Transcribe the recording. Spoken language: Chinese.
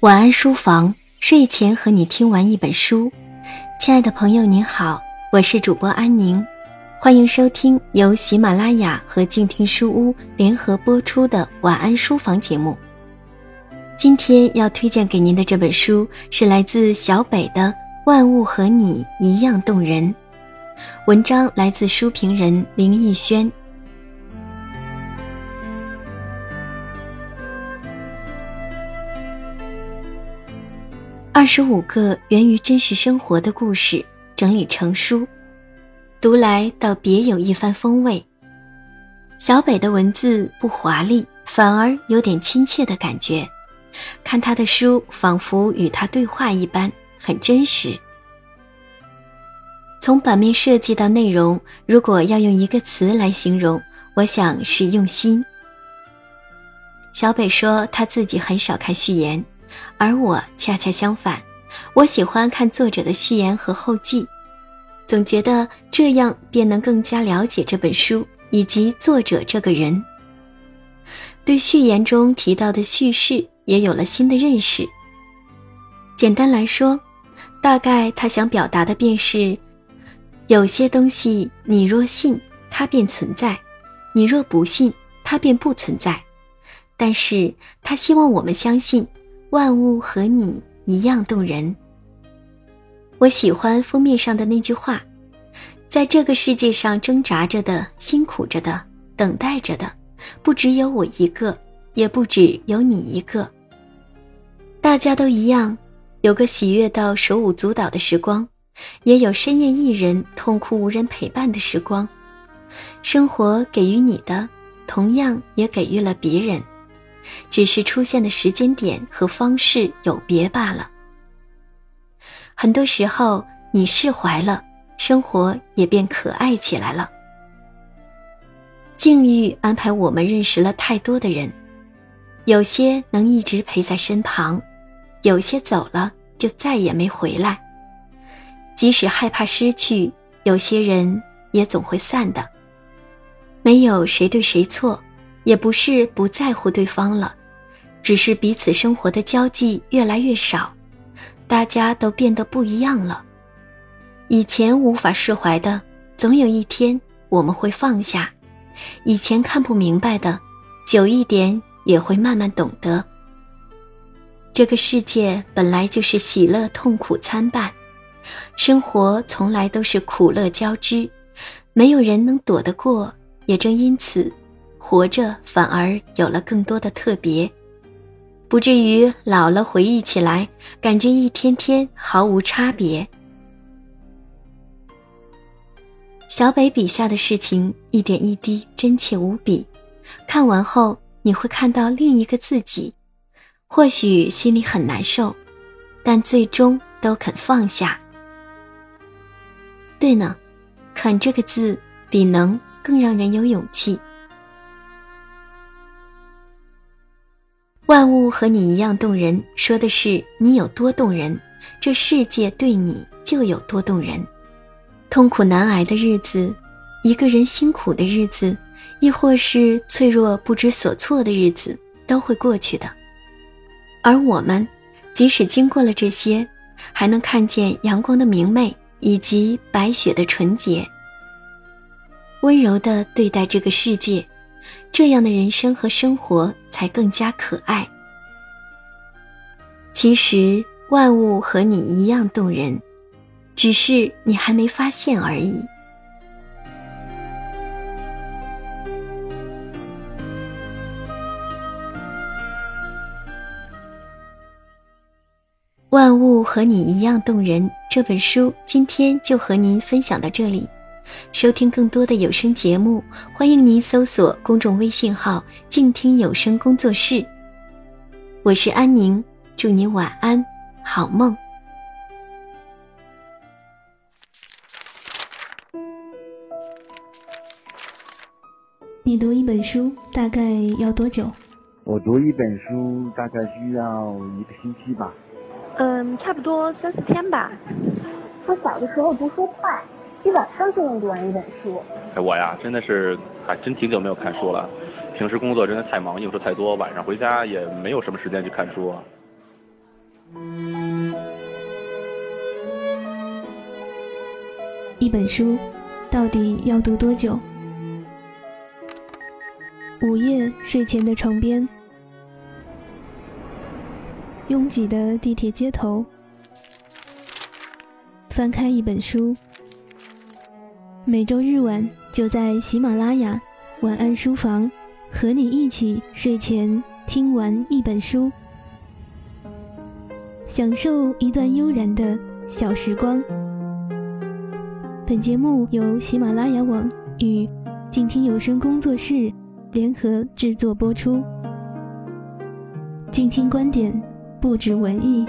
晚安书房，睡前和你听完一本书。亲爱的朋友，您好，我是主播安宁，欢迎收听由喜马拉雅和静听书屋联合播出的晚安书房节目。今天要推荐给您的这本书是来自小北的《万物和你一样动人》，文章来自书评人林逸轩。二十五个源于真实生活的故事整理成书，读来倒别有一番风味。小北的文字不华丽，反而有点亲切的感觉。看他的书，仿佛与他对话一般，很真实。从版面设计到内容，如果要用一个词来形容，我想是用心。小北说他自己很少看序言。而我恰恰相反，我喜欢看作者的序言和后记，总觉得这样便能更加了解这本书以及作者这个人。对序言中提到的叙事也有了新的认识。简单来说，大概他想表达的便是：有些东西你若信，它便存在；你若不信，它便不存在。但是他希望我们相信。万物和你一样动人。我喜欢封面上的那句话：“在这个世界上挣扎着的、辛苦着的、等待着的，不只有我一个，也不只有你一个。大家都一样，有个喜悦到手舞足蹈的时光，也有深夜一人痛哭无人陪伴的时光。生活给予你的，同样也给予了别人。”只是出现的时间点和方式有别罢了。很多时候，你释怀了，生活也变可爱起来了。境遇安排我们认识了太多的人，有些能一直陪在身旁，有些走了就再也没回来。即使害怕失去，有些人也总会散的。没有谁对谁错。也不是不在乎对方了，只是彼此生活的交际越来越少，大家都变得不一样了。以前无法释怀的，总有一天我们会放下；以前看不明白的，久一点也会慢慢懂得。这个世界本来就是喜乐痛苦参半，生活从来都是苦乐交织，没有人能躲得过。也正因此。活着反而有了更多的特别，不至于老了回忆起来，感觉一天天毫无差别。小北笔下的事情一点一滴真切无比，看完后你会看到另一个自己，或许心里很难受，但最终都肯放下。对呢，肯这个字比能更让人有勇气。万物和你一样动人，说的是你有多动人，这世界对你就有多动人。痛苦难挨的日子，一个人辛苦的日子，亦或是脆弱不知所措的日子，都会过去的。而我们，即使经过了这些，还能看见阳光的明媚以及白雪的纯洁，温柔的对待这个世界。这样的人生和生活才更加可爱。其实万物和你一样动人，只是你还没发现而已。万物和你一样动人这本书，今天就和您分享到这里。收听更多的有声节目，欢迎您搜索公众微信号“静听有声工作室”。我是安宁，祝你晚安，好梦。你读一本书大概要多久？我读一本书大概需要一个星期吧。嗯，差不多三四天吧。我小的时候读书快。一晚上就能读完一本书。哎，我呀，真的是还真挺久没有看书了。平时工作真的太忙，应酬太多，晚上回家也没有什么时间去看书。啊一本书到底要读多久？午夜睡前的床边，拥挤的地铁街头，翻开一本书。每周日晚就在喜马拉雅晚安书房，和你一起睡前听完一本书，享受一段悠然的小时光。本节目由喜马拉雅网与静听有声工作室联合制作播出。静听观点，不止文艺。